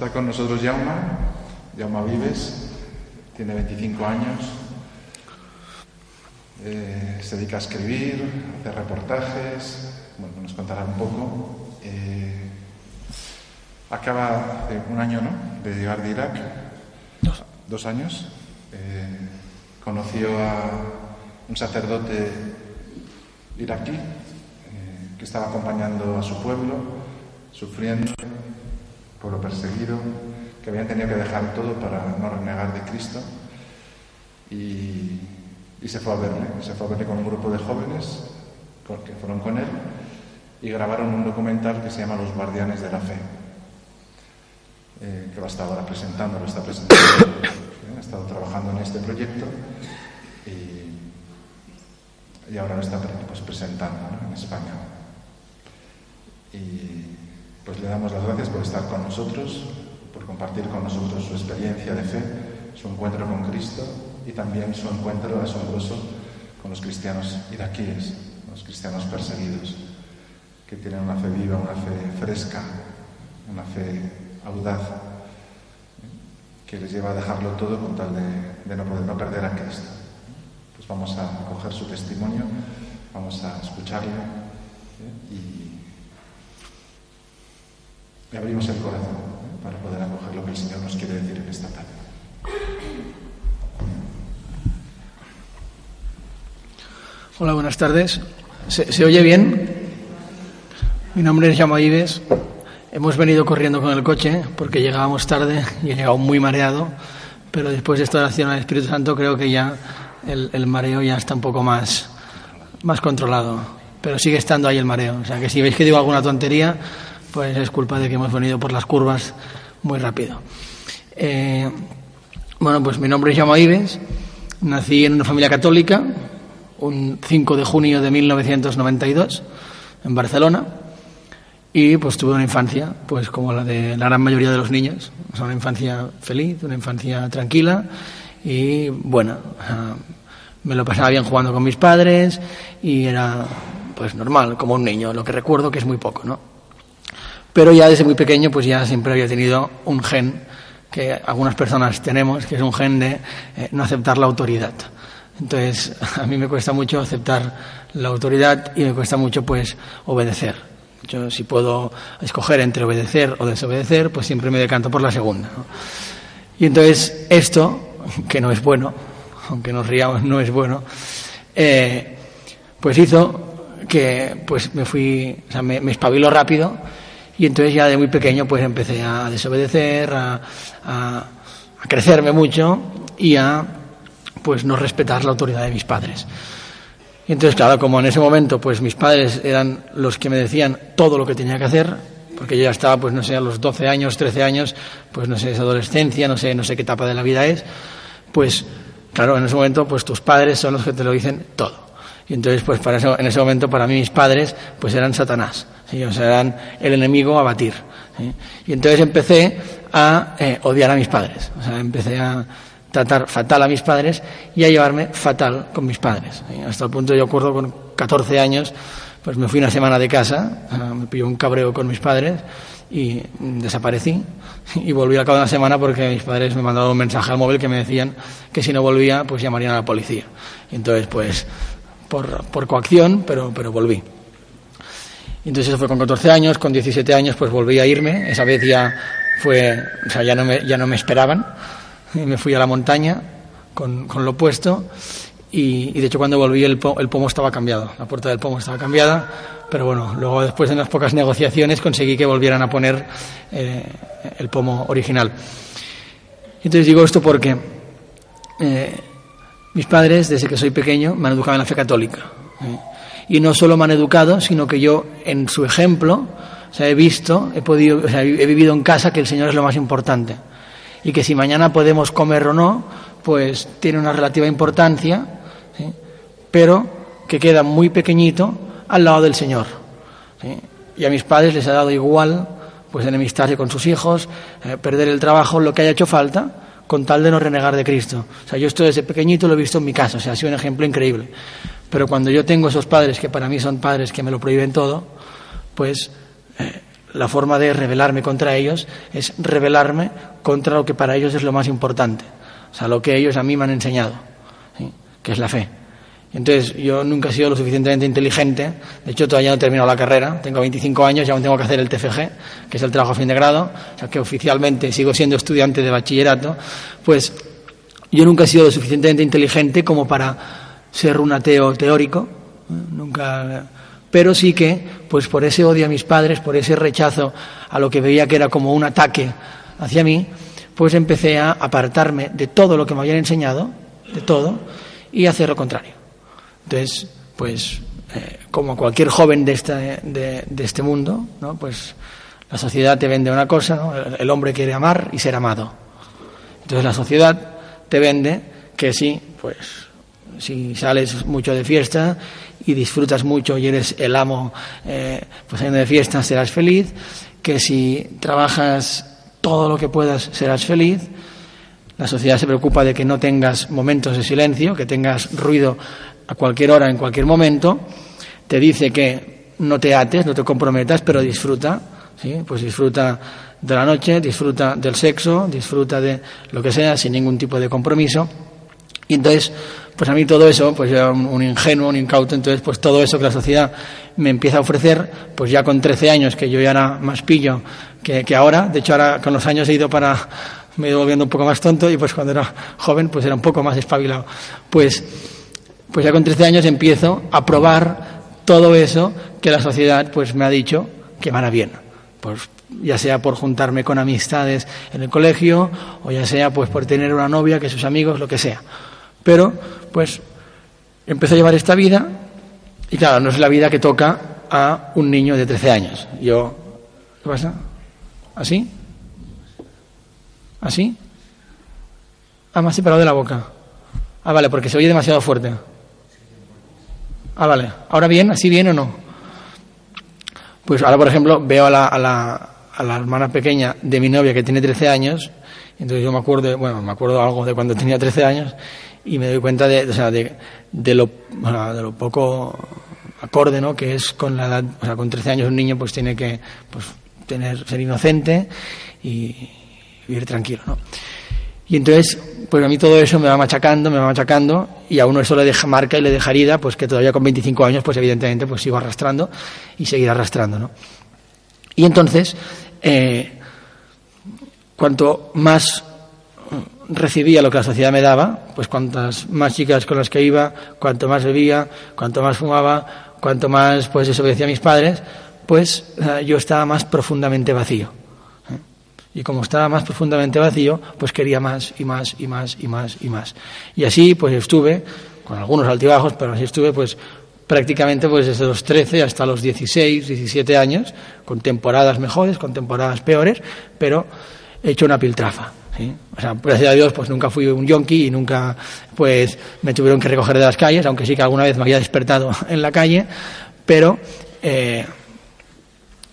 Está con nosotros Jauma, Jauma Vives, tiene 25 años, eh, se dedica a escribir, a hacer reportajes, bueno, nos contará un poco. Eh, acaba hace un año, ¿no?, de llegar de Irak. Dos. Dos años. Eh, conoció a un sacerdote iraquí que estaba acompañando a su pueblo, sufriendo, pueblo perseguido, que habían tenido que dejar todo para no renegar de Cristo. Y, se fue a verle, se fue a verle con un grupo de jóvenes que fueron con él y grabaron un documental que se llama Los Guardianes de la Fe, eh, que lo está ahora presentando, lo está presentando, eh, ha estado trabajando en este proyecto y, ahora lo está pues, presentando ¿no? en España. Pues le damos las gracias por estar con nosotros, por compartir con nosotros su experiencia de fe, su encuentro con Cristo y también su encuentro asombroso con los cristianos iraquíes, los cristianos perseguidos, que tienen una fe viva, una fe fresca, una fe audaz, que les lleva a dejarlo todo con tal de, de no, poder, no perder a Cristo. Pues vamos a coger su testimonio, vamos a escucharle ¿eh? y, y abrimos el corazón ¿eh? para poder acoger lo que el Señor nos quiere decir en esta tarde. Hola, buenas tardes. ¿Se, se oye bien? Mi nombre es Jaume Ives. Hemos venido corriendo con el coche porque llegábamos tarde y he llegado muy mareado, pero después de esta oración al Espíritu Santo creo que ya el, el mareo ya está un poco más, más controlado, pero sigue estando ahí el mareo. O sea que si veis que digo alguna tontería, pues es culpa de que hemos venido por las curvas muy rápido. Eh, bueno, pues mi nombre es Jaume Ives. Nací en una familia católica un 5 de junio de 1992 en Barcelona y pues tuve una infancia pues como la de la gran mayoría de los niños, o sea, una infancia feliz, una infancia tranquila y buena. Sea, me lo pasaba bien jugando con mis padres y era pues normal, como un niño, lo que recuerdo que es muy poco, ¿no? Pero ya desde muy pequeño pues ya siempre había tenido un gen que algunas personas tenemos, que es un gen de eh, no aceptar la autoridad. Entonces, a mí me cuesta mucho aceptar la autoridad y me cuesta mucho pues obedecer. Yo si puedo escoger entre obedecer o desobedecer, pues siempre me decanto por la segunda. ¿no? Y entonces esto, que no es bueno, aunque nos riamos, no es bueno, eh, pues hizo que pues me fui, o sea, me, me espabiló rápido y entonces ya de muy pequeño pues empecé a desobedecer, a, crecerme mucho y a pues no respetar la autoridad de mis padres. Y entonces, claro, como en ese momento, pues mis padres eran los que me decían todo lo que tenía que hacer, porque yo ya estaba, pues no sé, a los 12 años, 13 años, pues no sé, es adolescencia, no sé, no sé qué etapa de la vida es, pues claro, en ese momento, pues tus padres son los que te lo dicen todo. Y entonces, pues para eso, en ese momento, para mí mis padres, pues eran Satanás, ¿sí? o sea, eran el enemigo a batir. Y entonces empecé a eh, odiar a mis padres, o sea, empecé a tratar fatal a mis padres y a llevarme fatal con mis padres. Hasta el punto, yo acuerdo con 14 años, pues me fui una semana de casa, me pilló un cabreo con mis padres y desaparecí y volví al cabo de una semana porque mis padres me mandaron un mensaje al móvil que me decían que si no volvía pues llamarían a la policía. Y entonces pues por, por coacción, pero, pero volví. Entonces eso fue con 14 años, con 17 años pues volví a irme, esa vez ya fue, o sea, ya no me, ya no me esperaban. Y me fui a la montaña con, con lo puesto. Y, y, de hecho cuando volví el, el, pomo estaba cambiado, la puerta del pomo estaba cambiada, pero bueno, luego después de unas pocas negociaciones conseguí que volvieran a poner eh, el pomo original. Entonces digo esto porque eh, mis padres, desde que soy pequeño, me han educado en la fe católica. ¿eh? Y no solo me han educado, sino que yo, en su ejemplo, o he visto, he, podido, he vivido en casa que el Señor es lo más importante. Y que si mañana podemos comer o no, pues tiene una relativa importancia, pero que queda muy pequeñito al lado del Señor. Y a mis padres les ha dado igual pues enemistarse con sus hijos, eh, perder el trabajo, lo que haya hecho falta, con tal de no renegar de Cristo. O sea, yo esto desde pequeñito lo he visto en mi casa, o sea, ha sido un ejemplo increíble. Pero cuando yo tengo esos padres, que para mí son padres que me lo prohíben todo, pues eh, la forma de rebelarme contra ellos es rebelarme contra lo que para ellos es lo más importante, o sea, lo que ellos a mí me han enseñado, que es la fe. Entonces, yo nunca he sido lo suficientemente inteligente, de hecho todavía no he terminado la carrera, tengo 25 años y aún tengo que hacer el TFG, que es el trabajo a fin de grado, o sea que oficialmente sigo siendo estudiante de bachillerato, pues yo nunca he sido lo suficientemente inteligente como para ser un ateo teórico, nunca pero sí que, pues por ese odio a mis padres, por ese rechazo a lo que veía que era como un ataque hacia mí, pues empecé a apartarme de todo lo que me habían enseñado, de todo, y hacer lo contrario. Entonces, pues, eh, como cualquier joven de este, de, este mundo, ¿no? pues la sociedad te vende una cosa, ¿no? el hombre quiere amar y ser amado. Entonces la sociedad te vende que sí, pues si sales mucho de fiesta y disfrutas mucho y eres el amo eh, pues de fiesta serás feliz, que si trabajas todo lo que puedas serás feliz. La sociedad se preocupa de que no tengas momentos de silencio, que tengas ruido a cualquier hora, en cualquier momento. Te dice que no te ates, no te comprometas, pero disfruta, ¿sí? Pues disfruta de la noche, disfruta del sexo, disfruta de lo que sea, sin ningún tipo de compromiso. Y entonces, pues a mí todo eso, pues yo era un, ingenuo, un incauto, entonces pues todo eso que la sociedad me empieza a ofrecer, pues ya con 13 años, que yo ya era más pillo que, ahora, de hecho ahora con los años he ido para, me he ido volviendo un poco más tonto y pues cuando era joven pues era un poco más espabilado. Pues, pues ya con 13 años empiezo a probar todo eso que la sociedad pues me ha dicho que van a bien. Pues ya sea por juntarme con amistades en el colegio o ya sea pues por tener una novia que sus amigos, lo que sea. Pero, pues, empecé a llevar esta vida y claro, no es la vida que toca a un niño de 13 años. Yo, ¿qué pasa? ¿Así? ¿Así? Ah, me ha separado de la boca. Ah, vale, porque se oye demasiado fuerte. Ah, vale. ¿Ahora bien? ¿Así bien o no? Pues ahora, por ejemplo, veo a la, a la, a la hermana pequeña de mi novia que tiene 13 años. Entonces yo me acuerdo, bueno, me acuerdo algo de cuando tenía 13 años y me doy cuenta de, o sea, de, de, lo, de lo poco acorde ¿no? que es con la edad, o sea, con 13 años un niño pues tiene que pues, tener, ser inocente y vivir tranquilo. ¿no? Y entonces, pues a mí todo eso me va machacando, me va machacando, y a uno eso le deja marca y le deja herida, pues que todavía con 25 años, pues evidentemente, pues sigo arrastrando y seguir arrastrando, ¿no? Y entonces, eh, cuanto más recibía lo que la sociedad me daba, pues cuantas más chicas con las que iba, cuanto más bebía, cuanto más fumaba, cuanto más pues desobedecía a mis padres, pues eh, yo estaba más profundamente vacío. Y como estaba más profundamente vacío, pues quería más y más y más y más y más. Y así pues estuve, con algunos altibajos, pero así estuve pues prácticamente pues desde los 13 hasta los 16, 17 años, con temporadas mejores, con temporadas peores, pero he hecho una piltrafa. O sea, gracias a Dios, pues nunca fui un yonki y nunca, pues, me tuvieron que recoger de las calles, aunque sí que alguna vez me había despertado en la calle, pero, eh,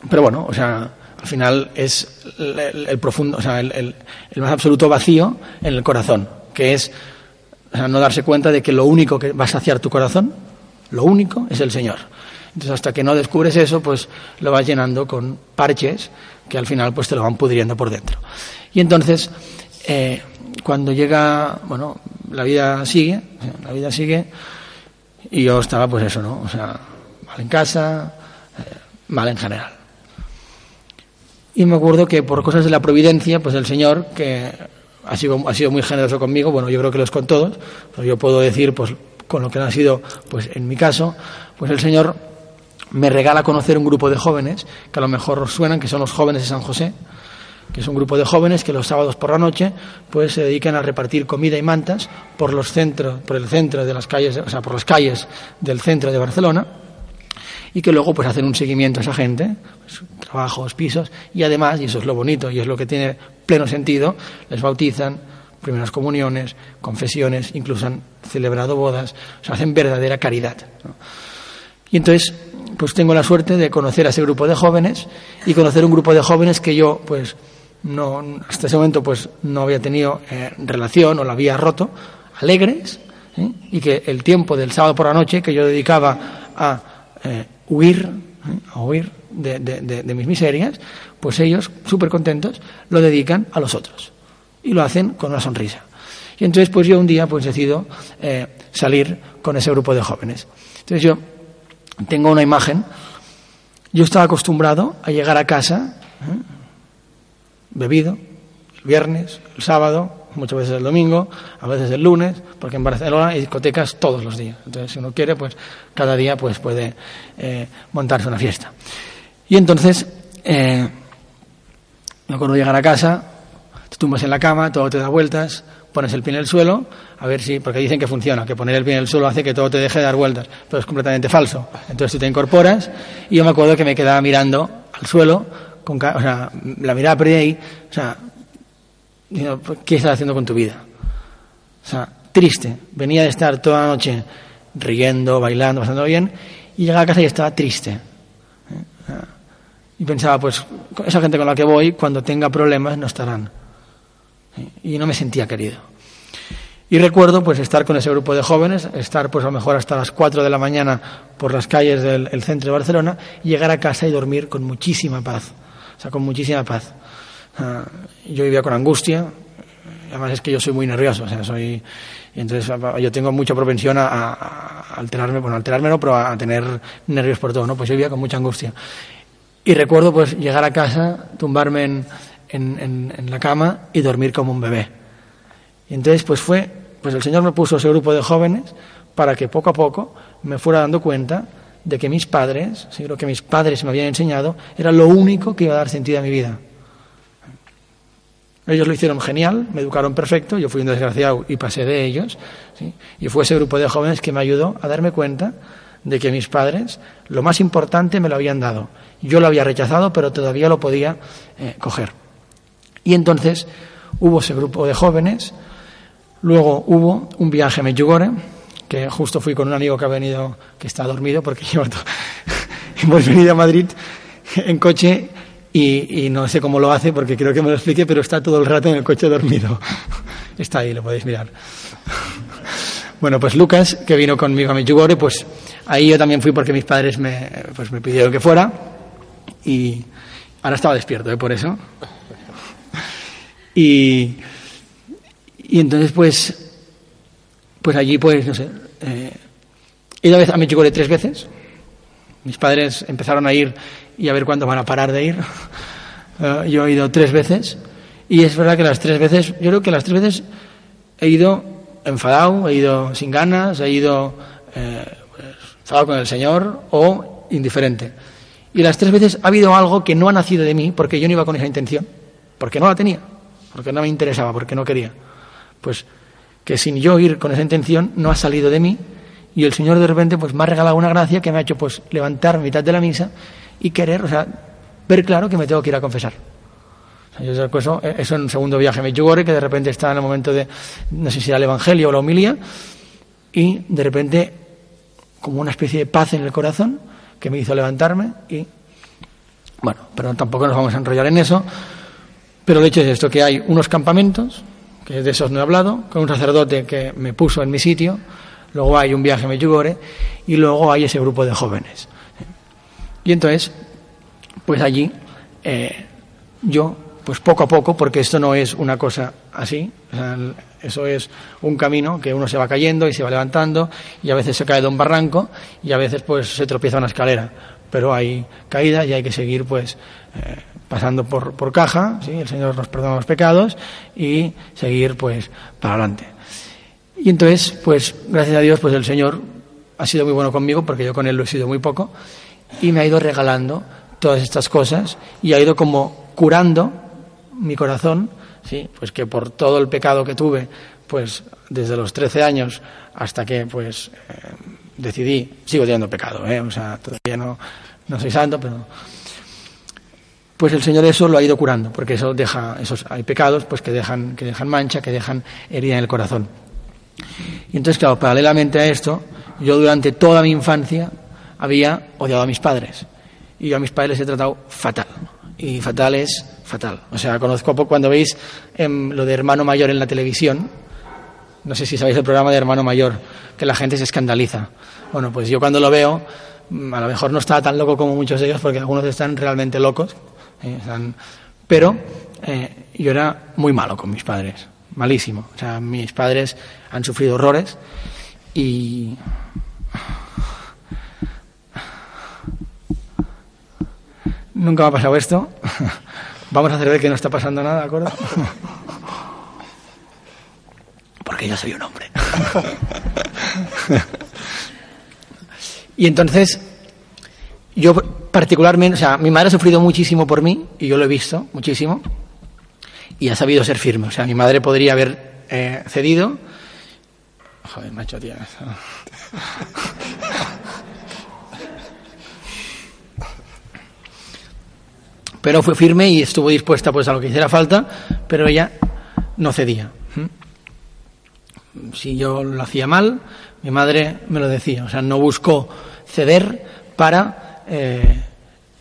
pero bueno, o sea, al final es el, profundo, o sea, el, más absoluto vacío en el corazón, que es no darse cuenta de que lo único que va a saciar tu corazón, lo único, es el Señor. Entonces, hasta que no descubres eso, pues lo vas llenando con parches que al final pues te lo van pudriendo por dentro. Y entonces, eh, cuando llega, bueno, la vida sigue, la vida sigue, y yo estaba pues eso, ¿no? O sea, mal en casa, eh, mal en general. Y me acuerdo que por cosas de la providencia, pues el Señor, que ha sido, ha sido muy generoso conmigo, bueno, yo creo que lo es con todos, pero yo puedo decir, pues con lo que ha sido, pues en mi caso, pues el Señor me regala conocer un grupo de jóvenes, que a lo mejor os suenan, que son los jóvenes de San José, que es un grupo de jóvenes que los sábados por la noche pues se dedican a repartir comida y mantas por los centros, por el centro de las calles, o sea, por las calles del centro de Barcelona y que luego pues hacen un seguimiento a esa gente, pues, trabajos, pisos y además, y eso es lo bonito y es lo que tiene pleno sentido, les bautizan, primeras comuniones, confesiones, incluso han celebrado bodas, o sea, hacen verdadera caridad. Y entonces, pues tengo la suerte de conocer a ese grupo de jóvenes y conocer un grupo de jóvenes que yo, pues, no, hasta ese momento pues no había tenido eh, relación o la había roto, alegres, ¿eh? y que el tiempo del sábado por la noche que yo dedicaba a eh, huir, a huir de, de mis miserias, pues ellos, súper contentos, lo dedican a los otros. Y lo hacen con una sonrisa. Y entonces, pues yo un día, pues decido eh, salir con ese grupo de jóvenes. Entonces yo tengo una imagen. Yo estaba acostumbrado a llegar a casa, ¿eh? bebido, el viernes, el sábado, muchas veces el domingo, a veces el lunes, porque en Barcelona hay discotecas todos los días. Entonces, si uno quiere, pues cada día pues puede eh, montarse una fiesta. Y entonces, eh, me acuerdo llegar a casa, te tumbas en la cama, todo te da vueltas, pones el pie en el suelo, a ver si, porque dicen que funciona, que poner el pie en el suelo hace que todo te deje de dar vueltas, pero es completamente falso. Entonces tú te incorporas y yo me acuerdo que me quedaba mirando al suelo, con, o sea, la mirada perdida ahí, o sea, ¿qué estás haciendo con tu vida? O sea, triste. Venía de estar toda la noche riendo, bailando, pasando bien, y llegaba a casa y estaba triste. Y pensaba, pues, esa gente con la que voy, cuando tenga problemas, no estarán y no me sentía querido. Y recuerdo pues estar con ese grupo de jóvenes, estar pues a lo mejor hasta las 4 de la mañana por las calles del centro de Barcelona, llegar a casa y dormir con muchísima paz, o sea, con muchísima paz. Ah, yo vivía con angustia, además es que yo soy muy nervioso, o sea, soy entonces yo tengo mucha propensión a, alterarme, bueno, alterarme pero a, tener nervios por todo, ¿no? Pues yo vivía con mucha angustia. Y recuerdo pues llegar a casa, tumbarme en, en, en, la cama y dormir como un bebé. Y entonces, pues fue, pues el Señor me puso ese grupo de jóvenes para que poco a poco me fuera dando cuenta de que mis padres, lo que mis padres me habían enseñado, era lo único que iba a dar sentido a mi vida. Ellos lo hicieron genial, me educaron perfecto, yo fui un desgraciado y pasé de ellos. ¿sí? Y fue ese grupo de jóvenes que me ayudó a darme cuenta de que mis padres lo más importante me lo habían dado. Yo lo había rechazado, pero todavía lo podía eh, coger. Y entonces hubo ese grupo de jóvenes, luego hubo un viaje a Medjugorje, que justo fui con un amigo que ha venido, que está dormido, porque hemos venido a Madrid en coche y, no sé cómo lo hace, porque creo que me lo explique, pero está todo el rato en el coche dormido. Está ahí, lo podéis mirar. Bueno, pues Lucas, que vino conmigo a Medjugorje, pues ahí yo también fui porque mis padres me, pues me pidieron que fuera y ahora estaba despierto, ¿eh? por eso. Y, y entonces, pues, pues allí, pues, no sé, eh, he ido a Medjugorje tres veces. Mis padres empezaron a ir y a ver cuándo van a parar de ir. Eh, yo he ido tres veces y es verdad que las tres veces, yo creo que las tres veces he ido enfadado, he ido sin ganas, he ido eh, enfadado con el Señor o indiferente. Y las tres veces ha habido algo que no ha nacido de mí porque yo no iba con esa intención, porque no la tenía porque no me interesaba, porque no quería. Pues que sin yo ir con esa intención no ha salido de mí y el Señor de repente pues me ha regalado una gracia que me ha hecho pues levantar mitad de la misa y querer, o sea, ver claro que me tengo que ir a confesar. yo eso, eso en un segundo viaje me lloré, que de repente estaba en el momento de, no sé si era el Evangelio o la homilía, y de repente como una especie de paz en el corazón que me hizo levantarme y, bueno, pero tampoco nos vamos a enrollar en eso, pero el hecho es esto, que hay unos campamentos, que de esos no he hablado, con un sacerdote que me puso en mi sitio, luego hay un viaje a Medjugorje y luego hay ese grupo de jóvenes. Y entonces, pues allí eh, yo, pues poco a poco, porque esto no es una cosa así, eso es un camino que uno se va cayendo y se va levantando y a veces se cae de un barranco y a veces pues se tropieza una escalera, pero hay caída y hay que seguir pues eh, pasando por, por caja, ¿sí? el Señor nos perdona los pecados y seguir pues para adelante. Y entonces, pues gracias a Dios, pues el Señor ha sido muy bueno conmigo porque yo con Él lo he sido muy poco y me ha ido regalando todas estas cosas y ha ido como curando mi corazón, sí, pues que por todo el pecado que tuve, pues desde los 13 años hasta que pues eh, decidí, sigo teniendo pecado, ¿eh? o sea, todavía no, no soy santo, pero pues el Señor eso lo ha ido curando, porque eso deja, esos, hay pecados pues que dejan, que dejan mancha, que dejan herida en el corazón. Y entonces, claro, paralelamente a esto, yo durante toda mi infancia había odiado a mis padres. Y yo a mis padres les he tratado fatal. Y fatal es fatal. O sea, conozco poco cuando veis lo de hermano mayor en la televisión. No sé si sabéis el programa de hermano mayor, que la gente se escandaliza. Bueno, pues yo cuando lo veo, mm, a lo mejor no estaba tan loco como muchos de ellos, porque algunos están realmente locos, ¿eh? pero eh, yo era muy malo con mis padres, malísimo. O sea, mis padres han sufrido horrores y nunca me ha pasado esto. Vamos a hacer de que no está pasando nada, ¿de acuerdo? Porque yo soy un hombre. y entonces, yo particularmente, o sea, mi madre ha sufrido muchísimo por mí, y yo lo he visto muchísimo, y ha sabido ser firme. O sea, mi madre podría haber eh, cedido. Joder, macho, tía. pero fue firme y estuvo dispuesta pues a lo que hiciera falta, pero ella no cedía. Si yo lo hacía mal, mi madre me lo decía, o sea, no buscó ceder para eh,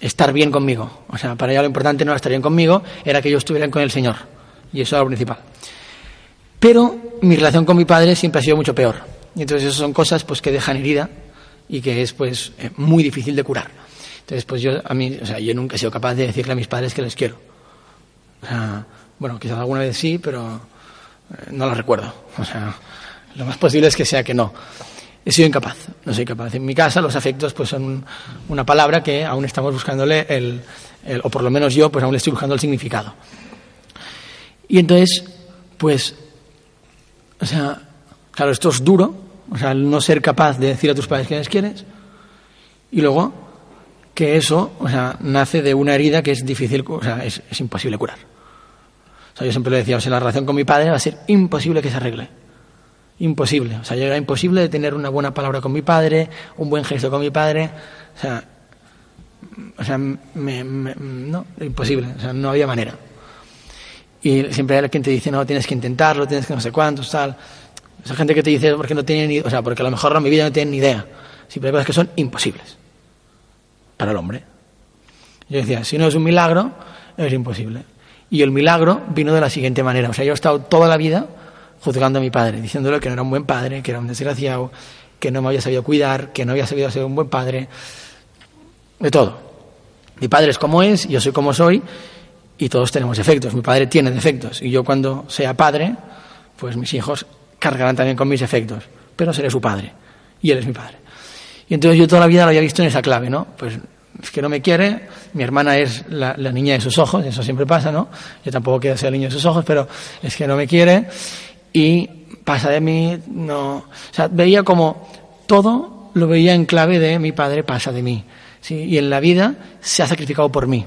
estar bien conmigo. O sea, para ella lo importante no era estar bien conmigo, era que yo estuviera con el Señor. Y eso era lo principal. Pero mi relación con mi padre siempre ha sido mucho peor. Y entonces esas son cosas pues que dejan herida y que es pues eh, muy difícil de curar. Entonces, pues yo, a mí, o sea, yo nunca he sido capaz de decirle a mis padres que les quiero. O sea, bueno, quizás alguna vez sí, pero eh, no lo recuerdo. O sea, lo más posible es que sea que no. He sido incapaz, no soy capaz. En mi casa los afectos pues son una palabra que aún estamos buscándole el, el, o por lo menos yo pues aún le estoy buscando el significado. Y entonces, pues, o sea, claro, esto es duro, o sea, el no ser capaz de decir a tus padres que les quieres, y luego que eso, o sea, nace de una herida que es difícil, o sea, es, imposible curar. O sea, yo siempre le decía, o sea, la relación con mi padre va a ser imposible que se arregle. Imposible. O sea, era imposible de tener una buena palabra con mi padre, un buen gesto con mi padre. O sea, o sea me, no, imposible. O sea, no había manera. Y siempre hay quien te dice, no, tienes que intentarlo, tienes que no sé cuántos, tal. Esa gente que te dice, porque no tiene ni, o sea, porque a lo mejor en mi vida no tienen ni idea. Siempre hay cosas que son imposibles para el hombre. Yo decía, si no es un milagro, es imposible. Y el milagro vino de la siguiente manera. O sea, yo he estado toda la vida juzgando a mi padre, diciéndole que no era un buen padre, que era un desgraciado, que no me había sabido cuidar, que no había sabido ser un buen padre, de todo. Mi padre es como es, yo soy como soy, y todos tenemos defectos. Mi padre tiene defectos, y yo cuando sea padre, pues mis hijos cargarán también con mis defectos, pero seré su padre, y él es mi padre. Y entonces yo toda la vida lo había visto en esa clave, ¿no? Pues es que no me quiere, mi hermana es la, niña de sus ojos, eso siempre pasa, ¿no? Yo tampoco quiero ser el niño de sus ojos, pero es que no me quiere y pasa de mí, no. O sea, veía como todo lo veía en clave de mi padre pasa de mí. ¿sí? Y en la vida se ha sacrificado por mí.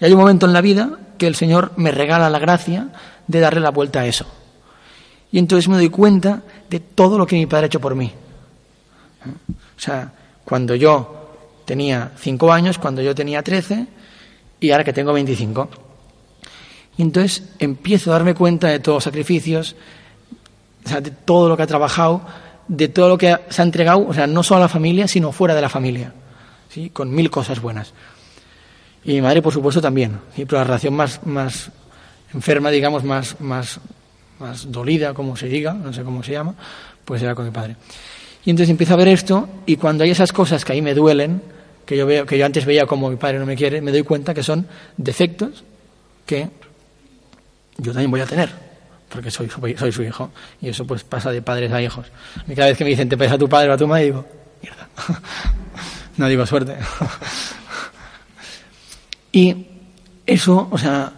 Y hay un momento en la vida que el Señor me regala la gracia de darle la vuelta a eso. Y entonces me doy cuenta de todo lo que mi padre ha hecho por mí. O sea, cuando yo tenía cinco años, cuando yo tenía trece y ahora que tengo veinticinco. Y entonces empiezo a darme cuenta de todos los sacrificios, o sea, de todo lo que ha trabajado, de todo lo que se ha entregado, o sea, no solo a la familia, sino fuera de la familia, ¿sí? con mil cosas buenas. Y mi madre, por supuesto, también, pero la relación más, más enferma, digamos, más, más, más dolida, como se diga, no sé cómo se llama, pues era con mi padre. Y entonces empiezo a ver esto y cuando hay esas cosas que ahí me duelen, que yo, veo, que yo antes veía como mi padre no me quiere, me doy cuenta que son defectos que yo también voy a tener, porque soy, soy, su hijo. Y eso pues pasa de padres a hijos. Y cada vez que me dicen, te parece a tu padre o a tu madre, digo, mierda. no digo suerte. y eso, o sea,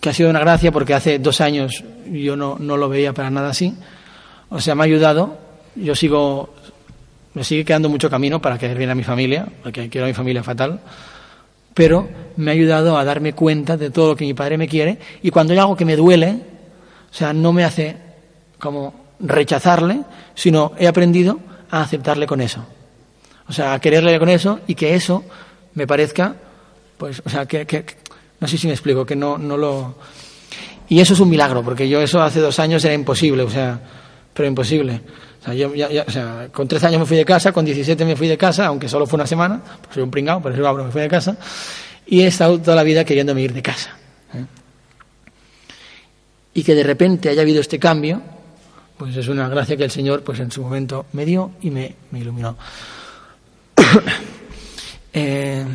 que ha sido una gracia porque hace dos años yo no, no lo veía para nada así. O sea, me ha ayudado. Yo sigo me sigue quedando mucho camino para quedar bien a mi familia, porque quiero a mi familia fatal, pero me ha ayudado a darme cuenta de todo lo que mi padre me quiere y cuando hay algo que me duele, o sea, no me hace como rechazarle, sino he aprendido a aceptarle con eso. O sea, a quererle con eso y que eso me parezca, pues, o sea, que, que no sé si me explico, que no, no lo... Y eso es un milagro, porque yo eso hace dos años era imposible, o sea, pero imposible. O sea, yo, ya, o sea, con 13 años me fui de casa, con 17 me fui de casa, aunque solo fue una semana, pues soy un pringado, pero soy me fui de casa, y he estado toda la vida queriéndome ir de casa. ¿eh? Y que de repente haya habido este cambio, pues es una gracia que el Señor, pues en su momento me dio y me, me iluminó. Eh,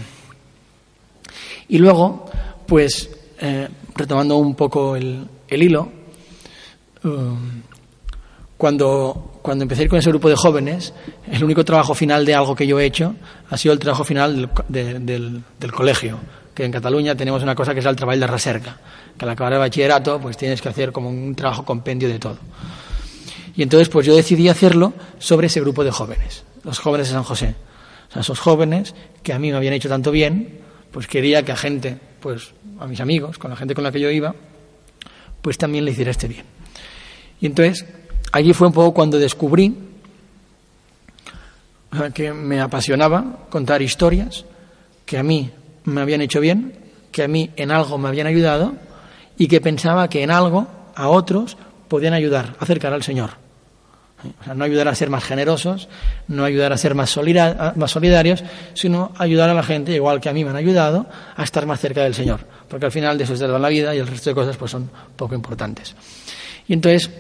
y luego, pues, eh, retomando un poco el, hilo, um, cuando, cuando empecé con ese grupo de jóvenes, el único trabajo final de algo que yo he hecho ha sido el trabajo final del, del, colegio, que en Cataluña tenemos una cosa que es el trabajo de recerca, que al acabar el bachillerato pues tienes que hacer como un trabajo compendio de todo. Y entonces pues yo decidí hacerlo sobre ese grupo de jóvenes, los jóvenes de San José. O sea, esos jóvenes que a mí me habían hecho tanto bien, pues quería que a gente, pues a mis amigos, con la gente con la que yo iba, pues también le hiciera este bien. Y entonces allí fue un poco cuando descubrí que me apasionaba contar historias que a mí me habían hecho bien, que a mí en algo me habían ayudado y que pensaba que en algo a otros podían ayudar a acercar al Señor. O sea, no ayudar a ser más generosos, no ayudar a ser más, solidarios, sino ayudar a la gente, igual que a mí me han ayudado, a estar más cerca del Señor. Porque al final de eso es de la vida y el resto de cosas pues son poco importantes. Y entonces,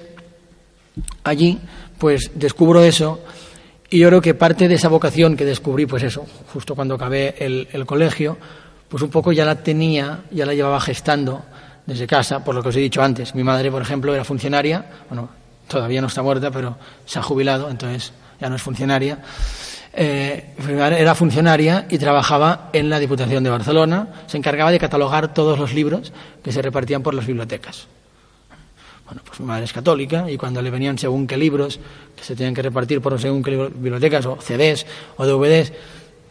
allí, pues descubro eso y yo creo que parte de esa vocación que descubrí, pues eso, justo cuando acabé el, colegio, pues un poco ya la tenía, ya la llevaba gestando desde casa, por lo que os he dicho antes. Mi madre, por ejemplo, era funcionaria, bueno, todavía no está muerta, pero se ha jubilado, entonces ya no es funcionaria. Eh, era funcionaria y trabajaba en la Diputación de Barcelona. Se encargaba de catalogar todos los libros que se repartían por las bibliotecas. Bueno, pues mi madre es católica y cuando le venían según qué libros que se tenían que repartir por según qué bibliotecas, o CDs o DVDs,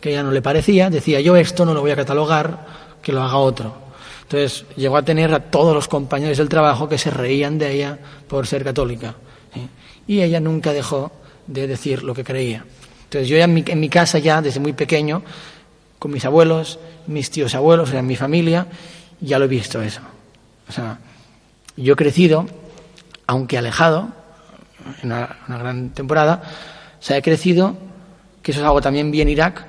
que ya no le parecía, decía yo esto no lo voy a catalogar, que lo haga otro. Entonces llegó a tener a todos los compañeros del trabajo que se reían de ella por ser católica. Y ella nunca dejó de decir lo que creía. Entonces yo ya en mi, en mi, casa ya desde muy pequeño, con mis abuelos, mis tíos abuelos, en mi familia, ya lo he visto eso. O sea, yo he crecido, aunque alejado, en una, gran temporada, o sea, he crecido, que eso es algo también bien Irak,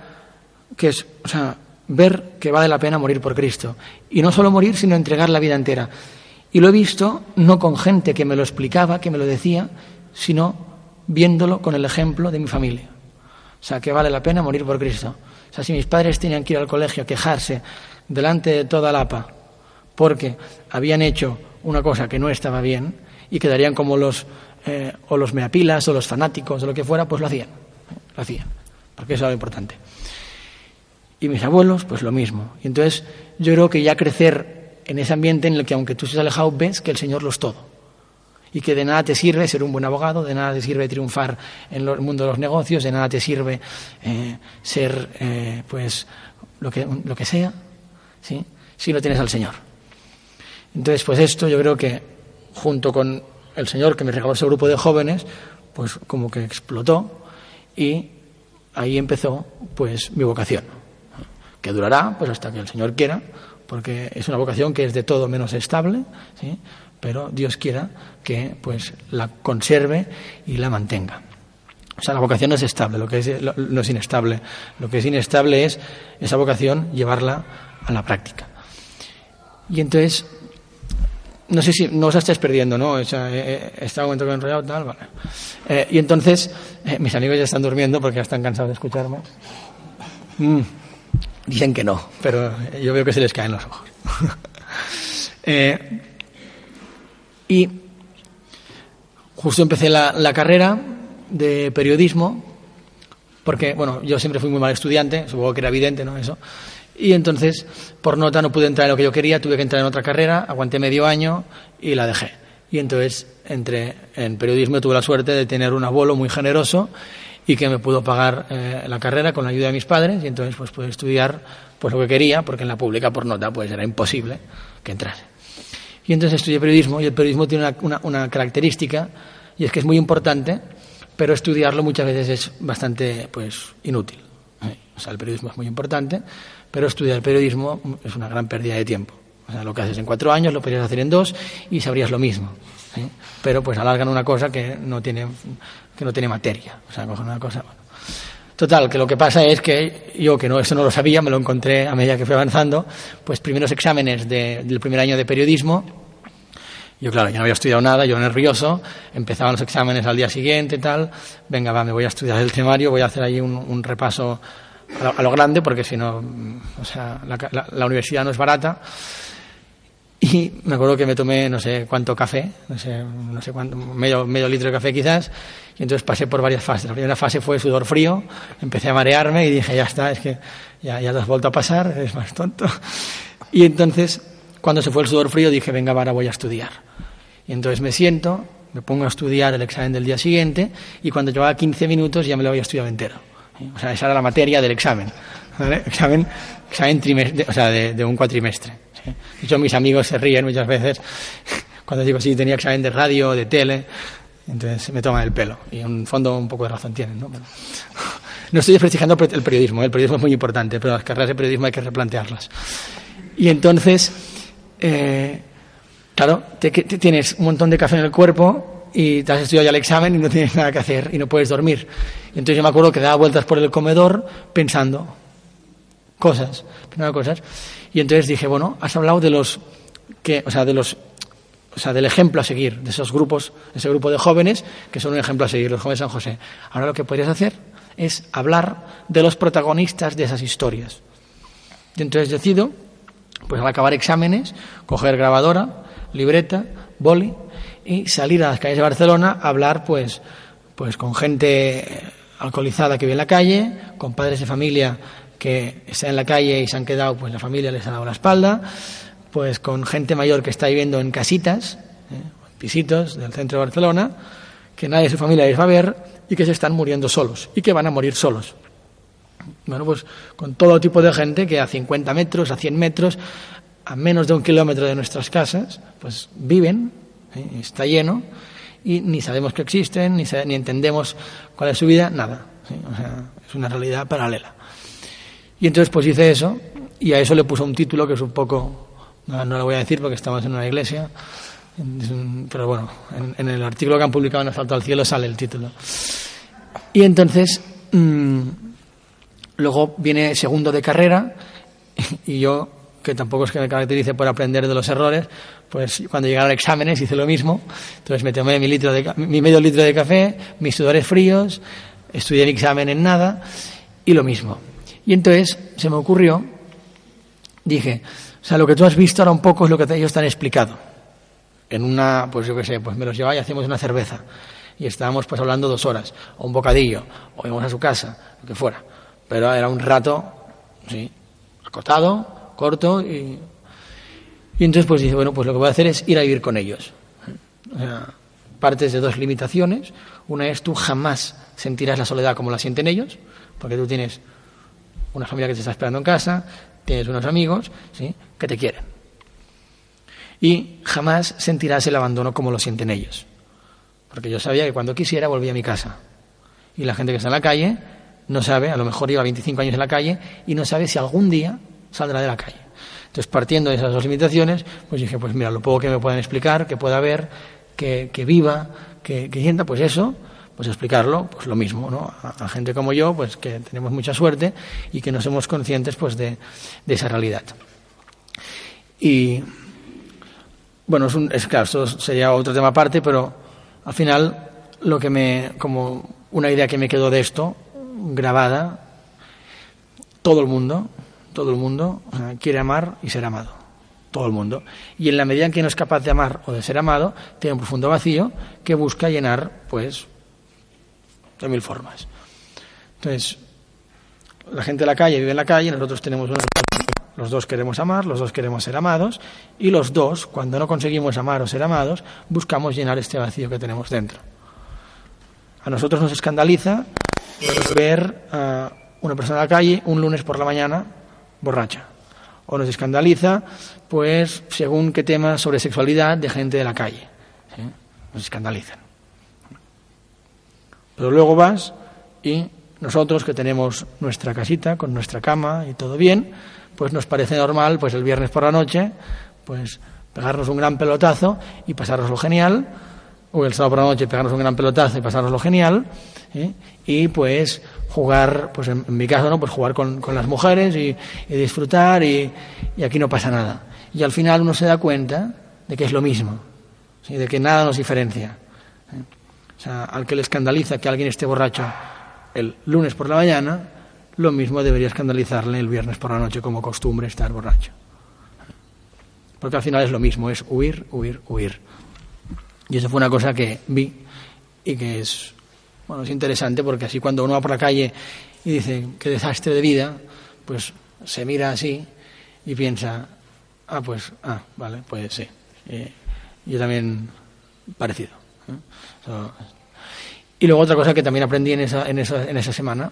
que es, o sea, ver que vale la pena morir por Cristo. Y no solo morir, sino entregar la vida entera. Y lo he visto no con gente que me lo explicaba, que me lo decía, sino viéndolo con el ejemplo de mi familia. O sea, que vale la pena morir por Cristo. O sea, si mis padres tenían que ir al colegio a quejarse delante de toda la APA porque habían hecho una cosa que no estaba bien y quedarían como los eh, o los meapilas o los fanáticos o lo que fuera, pues lo hacían. Lo hacían. Porque eso era lo importante. Y mis abuelos, pues lo mismo. Y entonces yo creo que ya crecer en ese ambiente en el que aunque tú estés alejado ves que el Señor lo es todo. Y que de nada te sirve ser un buen abogado, de nada te sirve triunfar en el mundo de los negocios, de nada te sirve eh, ser, eh, pues, lo que, lo que sea, ¿sí? si no tienes al Señor. Entonces, pues esto yo creo que junto con el Señor que me regaló ese grupo de jóvenes, pues como que explotó y ahí empezó pues mi vocación que durará pues hasta que el Señor quiera, porque es una vocación que es de todo menos estable, ¿sí? pero Dios quiera que pues la conserve y la mantenga. O sea, la vocación no es estable, lo que es, no es inestable. Lo que es inestable es esa vocación llevarla a la práctica. Y entonces, no sé si no os estáis perdiendo, ¿no? O sea, está un momento enrollado, tal, vale. Eh, y entonces, eh, mis amigos ya están durmiendo porque ya están cansados de escucharme. Mm. Dicen que no, pero yo veo que se les caen los ojos. Eh, y justo empecé la, carrera de periodismo, porque, bueno, yo siempre fui muy mal estudiante, supongo que era evidente, ¿no? Eso. Y entonces, por nota, no pude entrar en lo que yo quería, tuve que entrar en otra carrera, aguanté medio año y la dejé. Y entonces entré en periodismo tuve la suerte de tener un abuelo muy generoso y que me pudo pagar eh, la carrera con la ayuda de mis padres y entonces pues pude estudiar pues lo que quería porque en la pública por nota pues era imposible que entrase. Y entonces estudié periodismo y el periodismo tiene una, una, característica y es que es muy importante pero estudiarlo muchas veces es bastante pues inútil. ¿eh? O sea, el periodismo es muy importante, pero estudiar periodismo es una gran pérdida de tiempo. O sea, lo que haces en cuatro años lo podrías hacer en dos y sabrías lo mismo. Pero pues alargan una cosa que no tiene que no tiene materia. O sea, cogen una cosa. Total, que lo que pasa es que yo, que no, eso no lo sabía, me lo encontré a medida que fui avanzando, pues primeros exámenes del primer año de periodismo. Yo, claro, ya no había estudiado nada, yo nervioso, empezaban los exámenes al día siguiente y tal. Venga, va, me voy a estudiar el temario, voy a hacer ahí un, repaso a lo, grande, porque si no, o sea, la, universidad no es barata. Y me acuerdo que me tomé no sé cuánto café, no sé, no sé cuánto, medio, medio litro de café quizás, y entonces pasé por varias fases. La primera fase fue sudor frío, empecé a marearme y dije, ya está, es que ya, ya has vuelto a pasar, eres más tonto. Y entonces, cuando se fue el sudor frío, dije, venga, ahora voy a estudiar. Y entonces me siento, me pongo a estudiar el examen del día siguiente, y cuando llevaba 15 minutos ya me lo había estudiado entero. O sea, esa era la materia del examen. Examen, examen trimestre, o sea, de, un cuatrimestre. De hecho, mis amigos se ríen muchas veces cuando digo, sí, tenía examen de radio, de tele, entonces me toma el pelo. Y en fondo un poco de razón tienen, ¿no? no estoy desprestigiando el periodismo, ¿eh? el periodismo es muy importante, pero las carreras de periodismo hay que replantearlas. Y entonces, eh, claro, tienes un montón de café en el cuerpo y te has estudiado ya el examen y no tienes nada que hacer y no puedes dormir. Entonces yo me acuerdo que daba vueltas por el comedor pensando cosas, pensando cosas. Y entonces dije, bueno, has hablado de los que, o sea, de los o sea, del ejemplo a seguir, de esos grupos, ese grupo de jóvenes que son un ejemplo a seguir, los jóvenes de San José. Ahora lo que podrías hacer es hablar de los protagonistas de esas historias. Y entonces decido, pues al acabar exámenes, coger grabadora, libreta, boli y salir a las calles de Barcelona a hablar pues, pues con gente alcoholizada que vive en la calle, con padres de familia que están en la calle y se han quedado, pues la familia les ha dado la espalda, pues con gente mayor que está viviendo en casitas, ¿eh? pisitos del centro de Barcelona, que nadie de su familia les va a ver y que se están muriendo solos y que van a morir solos. Bueno, pues con todo tipo de gente que a 50 metros, a 100 metros, a menos de un kilómetro de nuestras casas, pues viven ¿eh? está lleno y ni sabemos que existen, ni, ni entendemos cuál es su vida, nada. es una realidad paralela. Y entonces pues hice eso y a eso le puse un título que es un poco, no, lo voy a decir porque estamos en una iglesia, pero bueno, en, el artículo que han publicado en Asfalto al Cielo sale el título. Y entonces, mm, luego viene segundo de carrera y yo que tampoco es que me caracterice por aprender de los errores, pues cuando llegaron exámenes hice lo mismo. Entonces me tomé mi, litro de, mi medio litro de café, mis sudores fríos, estudié el examen en nada y lo mismo. Y entonces se me ocurrió, dije, o sea, lo que tú has visto ahora un poco es lo que ellos te han explicado. En una, pues yo qué sé, pues me los llevaba y hacíamos una cerveza. Y estábamos pues hablando dos horas, o un bocadillo, o íbamos a su casa, lo que fuera. Pero era un rato, sí, acotado, corto y, y entonces pues dice, bueno, pues lo que voy a hacer es ir a vivir con ellos. Partes de dos limitaciones. Una es tú jamás sentirás la soledad como la sienten ellos, porque tú tienes una familia que te está esperando en casa, tienes unos amigos ¿sí? que te quieren. Y jamás sentirás el abandono como lo sienten ellos. Porque yo sabía que cuando quisiera volvía a mi casa. Y la gente que está en la calle no sabe, a lo mejor lleva 25 años en la calle y no sabe si algún día saldrá de la calle. Entonces, partiendo de esas dos limitaciones, pues dije, pues mira, lo poco que me puedan explicar, que pueda ver, que, viva, que, sienta, pues eso, pues explicarlo, pues lo mismo, ¿no? A, gente como yo, pues que tenemos mucha suerte y que no somos conscientes, pues, de, esa realidad. Y, bueno, es, es claro, esto sería otro tema aparte, pero al final, lo que me, como una idea que me quedó de esto, grabada, todo el mundo, todo el mundo quiere amar y ser amado. Todo el mundo. Y en la medida en que no es capaz de amar o de ser amado, tiene un profundo vacío que busca llenar, pues, de mil formas. Entonces, la gente de la calle vive en la calle, nosotros tenemos una... Los dos queremos amar, los dos queremos ser amados, y los dos, cuando no conseguimos amar o ser amados, buscamos llenar este vacío que tenemos dentro. A nosotros nos escandaliza ver a una persona en la calle un lunes por la mañana borracha. O nos escandaliza, pues, según qué tema sobre sexualidad de gente de la calle. Nos escandalizan. Pero luego vas y nosotros que tenemos nuestra casita con nuestra cama y todo bien, pues nos parece normal, pues el viernes por la noche, pues pegarnos un gran pelotazo y pasárnoslo genial, o el sábado por la noche pegarnos un gran pelotazo y pasárnoslo genial, ¿eh? y pues jugar, pues en, mi caso, ¿no? Pues jugar con, las mujeres y, disfrutar y, aquí no pasa nada. Y al final uno se da cuenta de que es lo mismo, de que nada nos diferencia. O sea, al que le escandaliza que alguien esté borracho el lunes por la mañana, lo mismo debería escandalizarle el viernes por la noche como costumbre estar borracho. Porque al final es lo mismo, es huir, huir, huir. Y eso fue una cosa que vi y que es, bueno, es interesante porque así cuando uno va por la calle y dice, qué desastre de vida, pues se mira así y piensa, ah, pues, ah, vale, pues sí. Eh, yo también parecido. ¿eh? y luego otra cosa que también aprendí en esa, en, esa, en esa semana,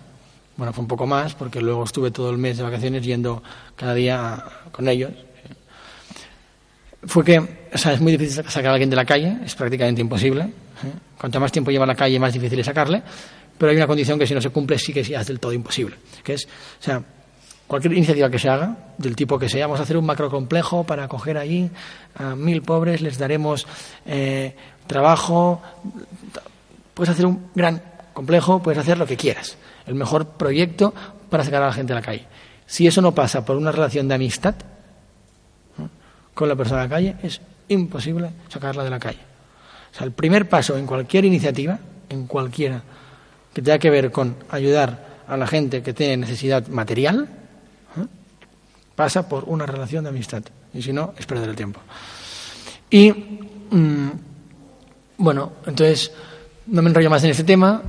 bueno, fue un poco más, porque luego estuve todo el mes de vacaciones yendo cada día con ellos, fue que, o sea, es muy difícil sacar a alguien de la calle, es prácticamente imposible. ¿eh? Cuanto más tiempo lleva en la calle, más difícil es sacarle, pero hay una condición que si no se cumple sí que es del todo imposible, que es, o sea, cualquier iniciativa que se haga, del tipo que sea, vamos a hacer un macrocomplejo para acoger allí a mil pobres, les daremos eh, trabajo, puedes hacer un gran complejo, puedes hacer lo que quieras, el mejor proyecto para sacar a la gente a la calle. Si eso no pasa por una relación de amistad con la persona de la calle, es imposible sacarla de la calle. O sea, el primer paso en cualquier iniciativa, en cualquiera, que tenga que ver con ayudar a la gente que tiene necesidad material, pasa por una relación de amistad. Y si no, es perder el tiempo. Y, mm, bueno, entonces, no me enrollo más en este tema.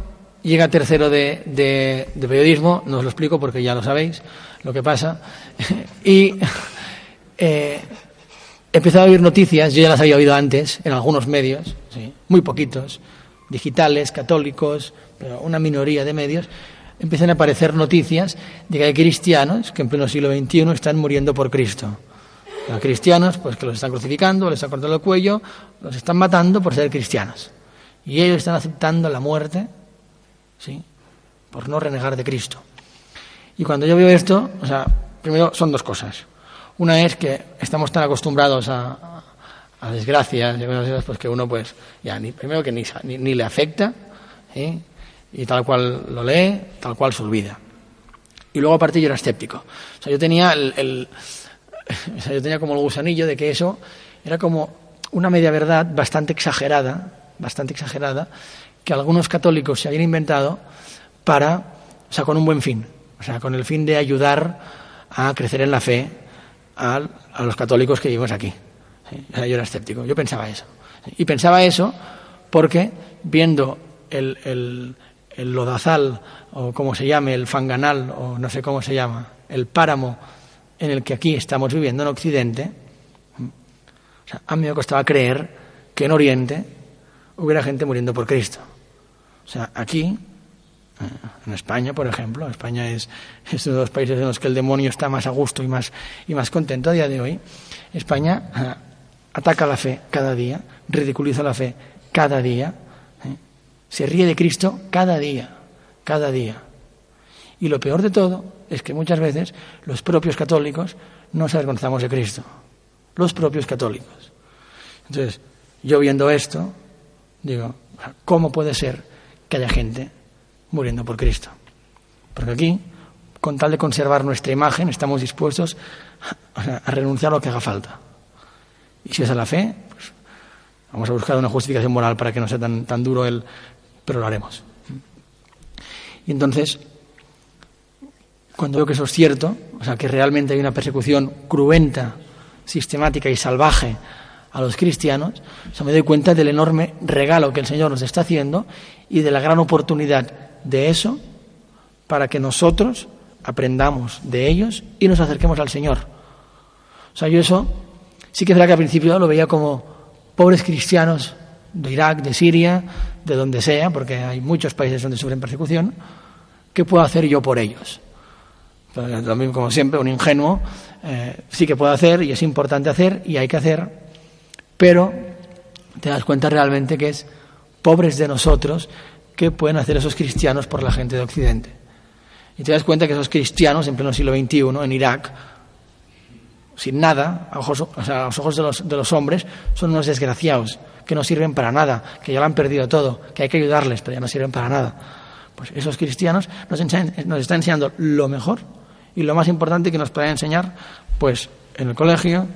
Llega tercero de, de, periodismo, no os lo explico porque ya lo sabéis lo que pasa. y eh, empezado a oír noticias, yo ya las había oído antes, en algunos medios, muy poquitos, digitales, católicos, pero una minoría de medios, empiezan a aparecer noticias de que hay cristianos que en pleno siglo XXI están muriendo por Cristo. Hay cristianos pues que los están crucificando, les están cortando el cuello, los están matando por ser cristianos. Y ellos están aceptando la muerte, ¿sí? Por no renegar de Cristo. Y cuando yo veo esto, o sea, primero son dos cosas. Una es que estamos tan acostumbrados a, a desgracias pues que uno pues ya ni primero que ni, ni, ni le afecta, y tal cual lo lee, tal cual se olvida. Y luego aparte yo era escéptico. O sea, yo tenía el, o sea, yo tenía como el gusanillo de que eso era como una media verdad bastante exagerada, bastante exagerada, que algunos católicos se habían inventado para, o sea, con un buen fin, o sea, con el fin de ayudar a crecer en la fe a, los católicos que vivimos aquí. Yo era escéptico, yo pensaba eso. Y pensaba eso porque viendo el, lodazal, o como se llame, el fanganal, o no sé cómo se llama, el páramo en el que aquí estamos viviendo en Occidente, o sea, a mí me costaba creer que en Oriente hubiera gente muriendo por Cristo. O sea, aquí, en España, por ejemplo, España es, uno de los países en los que el demonio está más a gusto y más, y más contento a día de hoy. España eh, ataca la fe cada día, ridiculiza la fe cada día, se ríe de Cristo cada día, cada día. Y lo peor de todo es que muchas veces los propios católicos no se avergonzamos de Cristo. Los propios católicos. Entonces, yo viendo esto, digo, ¿cómo puede ser que haya gente muriendo por Cristo? Porque aquí, con tal de conservar nuestra imagen, estamos dispuestos a renunciar a lo que haga falta. Y si es a la fe, pues vamos a buscar una justificación moral para que no sea tan, tan duro el, pero lo haremos. Y entonces, cuando veo que eso es cierto, o sea, que realmente hay una persecución cruenta, sistemática y salvaje a los cristianos, o me doy cuenta del enorme regalo que el Señor nos está haciendo y de la gran oportunidad de eso para que nosotros aprendamos de ellos y nos acerquemos al Señor. O sea, yo eso sí que es verdad que al principio lo veía como pobres cristianos de Irak, de Siria, de donde sea, porque hay muchos países donde sufren persecución, ¿qué puedo hacer yo por ellos? Lo mismo, como siempre, un ingenuo eh, sí que puede hacer y es importante hacer y hay que hacer, pero te das cuenta realmente que es pobres de nosotros que pueden hacer esos cristianos por la gente de Occidente. Y te das cuenta que esos cristianos en pleno siglo XXI en Irak, sin nada, a, ojos, a los ojos de los, de los hombres, son unos desgraciados que no sirven para nada, que ya lo han perdido todo, que hay que ayudarles, pero ya no sirven para nada. Pues esos cristianos nos, nos están enseñando lo mejor y lo más importante que nos pueden enseñar, pues en el colegio,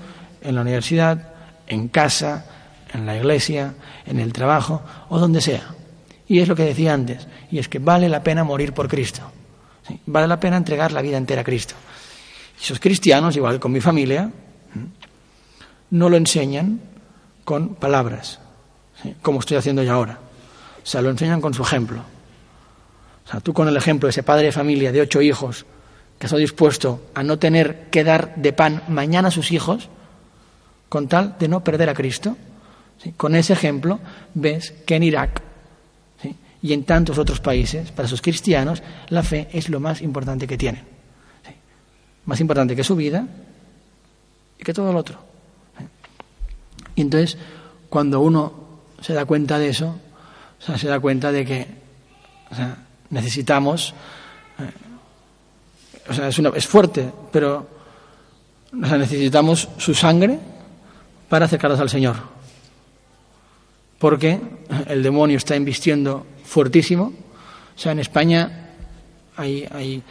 en la universidad, en casa, en la iglesia, en el trabajo o donde sea. Y es lo que decía antes, y es que vale la pena morir por Cristo. Vale la pena entregar la vida entera a Cristo. Y esos cristianos, igual con mi familia, no lo enseñan con palabras, como estoy haciendo yo ahora. O sea, lo enseñan con su ejemplo. O sea, tú con el ejemplo de ese padre de familia de ocho hijos que está dispuesto a no tener que dar de pan mañana a sus hijos, con tal de no perder a Cristo, con ese ejemplo ves que en Irak y en tantos otros países, para esos cristianos, la fe es lo más importante que tienen. Más importante que su vida y que todo lo otro. Y entonces, cuando uno se da cuenta de eso, o sea, se da cuenta de que necesitamos, eh, o sea, es, es fuerte, pero necesitamos su sangre para acercarnos al Señor. Porque el demonio está invistiendo fuertísimo. O sea, en España hay, hay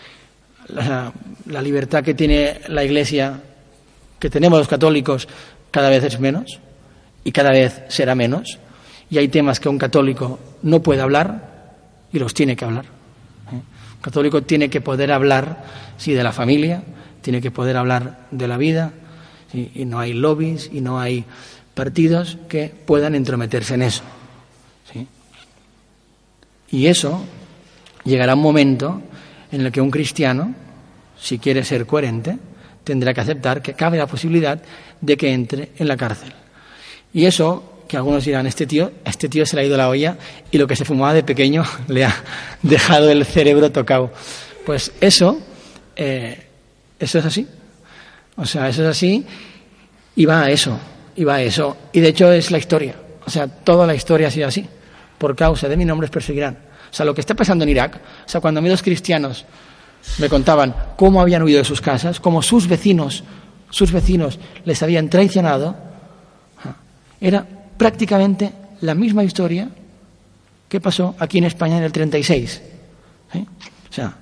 la, libertad que tiene la Iglesia, que tenemos los católicos, cada vez es menos y cada vez será menos. Y hay temas que un católico no puede hablar y los tiene que hablar. ¿eh? Un católico tiene que poder hablar, sí, de la familia, tiene que poder hablar de la vida, y no hay lobbies y no hay partidos que puedan entrometerse en eso. Y eso llegará un momento en el que un cristiano, si quiere ser coherente, tendrá que aceptar que cabe la posibilidad de que entre en la cárcel. Y eso, que algunos dirán, este tío, este tío se le ha ido la olla y lo que se fumaba de pequeño le ha dejado el cerebro tocado. Pues eso, eh, eso es así. O sea, eso es así y va a eso, va a eso. Y de hecho es la historia. O sea, toda la historia ha sido así por causa de mi nombre perseguirán. O sea, lo que está pasando en Irak, o sea, cuando a mí los cristianos me contaban cómo habían huido de sus casas, cómo sus vecinos, sus vecinos les habían traicionado, era prácticamente la misma historia que pasó aquí en España en el 36. O sea,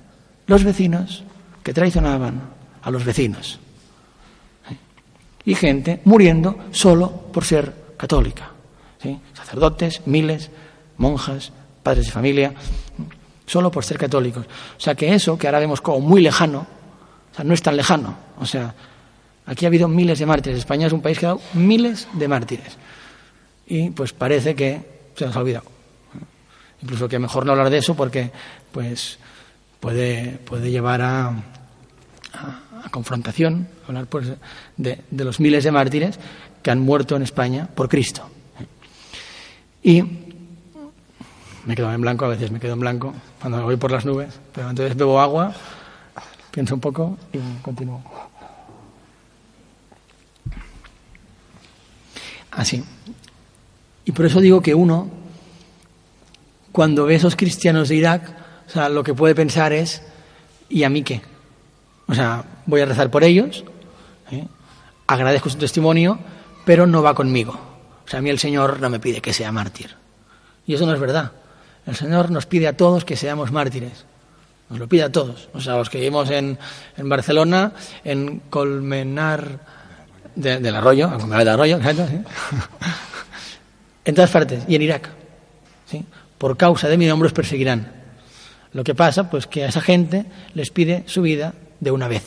los vecinos que traicionaban a los vecinos. Y gente muriendo solo por ser católica. Sacerdotes, miles, monjas, padres de familia, solo por ser católicos. O sea que eso, que ahora vemos como muy lejano, o sea, no es tan lejano. O sea, aquí ha habido miles de mártires. España es un país que ha dado miles de mártires. Y pues parece que se nos ha olvidado. Incluso que mejor no hablar de eso porque pues puede, puede llevar a, a, confrontación, hablar de, los miles de mártires que han muerto en España por Cristo. Y me quedo en blanco, a veces me quedo en blanco cuando voy por las nubes, pero entonces bebo agua, pienso un poco y continúo. Así. Y por eso digo que uno, cuando ve a esos cristianos de Irak, o sea, lo que puede pensar es, ¿y a mí qué? O sea, voy a rezar por ellos, ¿eh? agradezco su testimonio, pero no va conmigo. O sea, a mí el Señor no me pide que sea mártir. Y eso no es verdad. El Señor nos pide a todos que seamos mártires. Nos lo pide a todos. O sea, los que vivimos en, en Barcelona, en Colmenar del Arroyo, en Colmenar del Arroyo, en todas partes, y en Irak. ¿sí? Por causa de mi nombre os perseguirán. Lo que pasa, pues que a esa gente les pide su vida de una vez.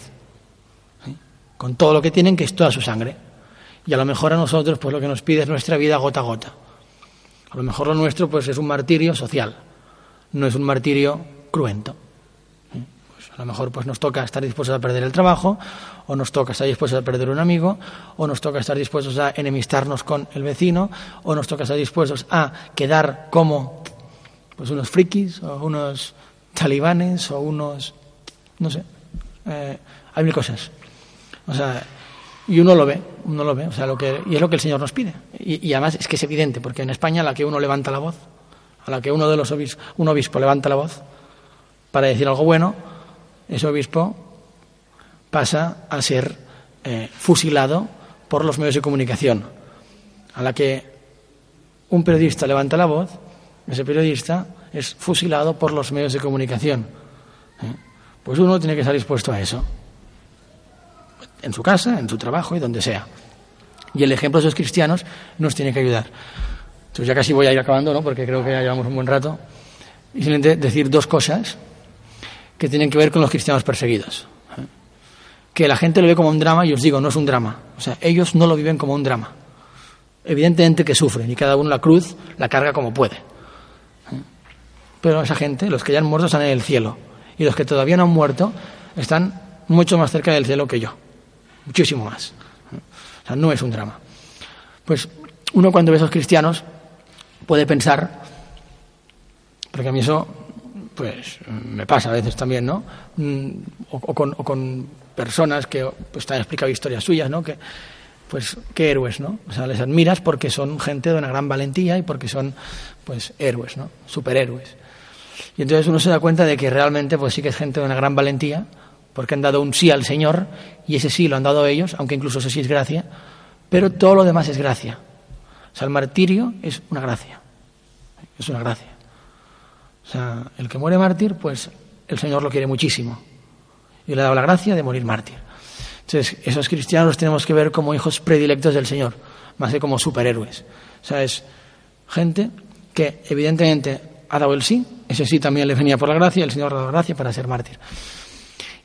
Con todo lo que tienen, que es toda su sangre. Y a lo mejor a nosotros, pues lo que nos pide es nuestra vida gota a gota. A lo mejor lo nuestro pues es un martirio social, no es un martirio cruento. ¿Eh? Pues a lo mejor pues nos toca estar dispuestos a perder el trabajo, o nos toca estar dispuestos a perder un amigo, o nos toca estar dispuestos a enemistarnos con el vecino, o nos toca estar dispuestos a quedar como pues unos frikis, o unos talibanes, o unos no sé, eh, hay mil cosas. O sea, y uno lo ve, uno lo ve, o sea, lo que, y es lo que el Señor nos pide. Y, además es que es evidente, porque en España a la que uno levanta la voz, a la que uno de los obispos, un obispo levanta la voz para decir algo bueno, ese obispo pasa a ser eh, fusilado por los medios de comunicación. A la que un periodista levanta la voz, ese periodista es fusilado por los medios de comunicación. ¿eh? Pues uno tiene que estar dispuesto a eso en su casa, en su trabajo y donde sea. Y el ejemplo de esos cristianos nos tiene que ayudar. Entonces ya casi voy a ir acabando, ¿no? Porque creo que ya llevamos un buen rato. Y simplemente decir dos cosas que tienen que ver con los cristianos perseguidos. ¿eh? Que la gente lo ve como un drama y os digo, no es un drama. O sea, ellos no lo viven como un drama. Evidentemente que sufren y cada uno la cruz la carga como puede. ¿eh? Pero esa gente, los que ya han muerto, están en el cielo. Y los que todavía no han muerto están mucho más cerca del cielo que yo. Muchísimo más. O sea, no es un drama. Pues uno cuando ve a esos cristianos puede pensar, porque a mí eso pues me pasa a veces también, ¿no? Mm, o, con, personas que pues, te han historias suyas, ¿no? Que, pues qué héroes, ¿no? O sea, les admiras porque son gente de una gran valentía y porque son, pues, héroes, ¿no? Superhéroes. Y entonces uno se da cuenta de que realmente, pues sí que es gente de una gran valentía, porque han dado un sí al Señor, y ese sí lo han dado ellos, aunque incluso eso sí es gracia, pero todo lo demás es gracia. O sea, el martirio es una gracia. Es una gracia. O sea, el que muere mártir, pues el Señor lo quiere muchísimo. Y le ha dado la gracia de morir mártir. Entonces, esos cristianos los tenemos que ver como hijos predilectos del Señor, más que como superhéroes. O sea, es gente que evidentemente ha dado el sí, ese sí también le venía por la gracia, el Señor ha dado la gracia para ser mártir.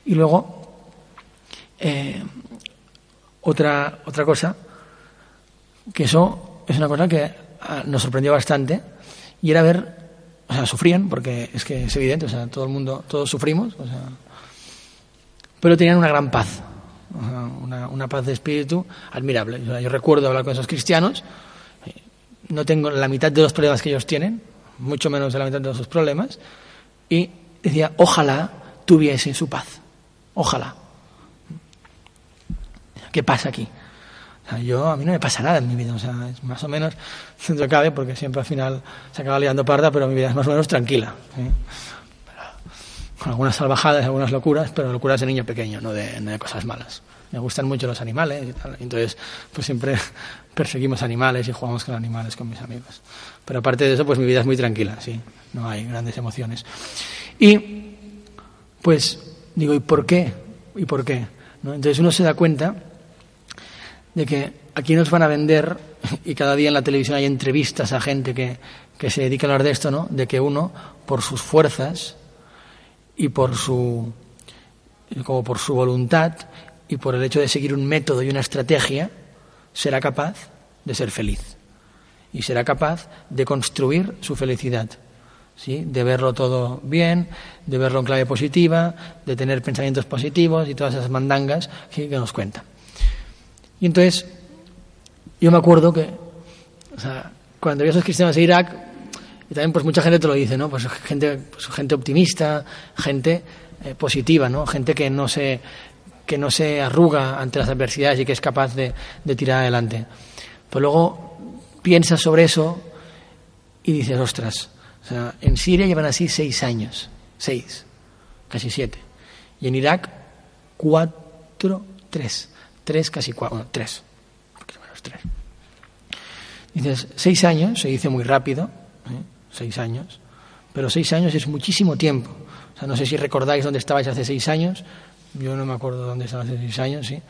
Y luego, eh, otra, otra cosa, que eso es una cosa que ah, nos sorprendió bastante, y era ver, o sea, sufrían, porque es que es evidente, o sea, todo el mundo, todos sufrimos, o sea, pero tenían una gran paz una, paz de espíritu admirable. Yo recuerdo hablar con esos cristianos, no tengo la mitad de los problemas que ellos tienen, mucho menos de la mitad de sus problemas, y decía, ojalá tuviese su paz, ojalá. ¿Qué pasa aquí? yo, a mí no me pasa nada en mi vida, o sea, es más o menos, dentro cabe, porque siempre al final se acaba liando parda, pero mi vida es más o menos tranquila con algunas salvajadas, algunas locuras, pero locuras de niño pequeño, no de, cosas malas. Me gustan mucho los animales y tal, entonces pues siempre perseguimos animales y jugamos con animales con mis amigos. Pero aparte de eso, pues mi vida es muy tranquila, sí, no hay grandes emociones. Y pues digo, ¿y por qué? ¿Y por qué? Entonces uno se da cuenta de que aquí nos van a vender, y cada día en la televisión hay entrevistas a gente que, que se dedica a hablar de esto, ¿no? De que uno, por sus fuerzas, y por su como por su voluntad y por el hecho de seguir un método y una estrategia será capaz de ser feliz y será capaz de construir su felicidad ¿sí? de verlo todo bien de verlo en clave positiva de tener pensamientos positivos y todas esas mandangas que, nos cuentan y entonces yo me acuerdo que cuando vi a esos cristianos de Irak y también pues mucha gente te lo dice, ¿no? Pues gente, pues, gente optimista, gente eh, positiva, ¿no? Gente que no se que no se arruga ante las adversidades y que es capaz de, de tirar adelante. Pues luego piensas sobre eso y dices, ostras, o sea, en Siria llevan así seis años, seis, casi siete. Y en Irak, cuatro, tres, tres, casi cuatro, bueno, tres, menos tres. Dices, seis años, se dice muy rápido, ¿eh? seis años, pero seis años es muchísimo tiempo. O sea, no sé si recordáis dónde estabais hace seis años, yo no me acuerdo dónde estaba hace seis años, ¿sí?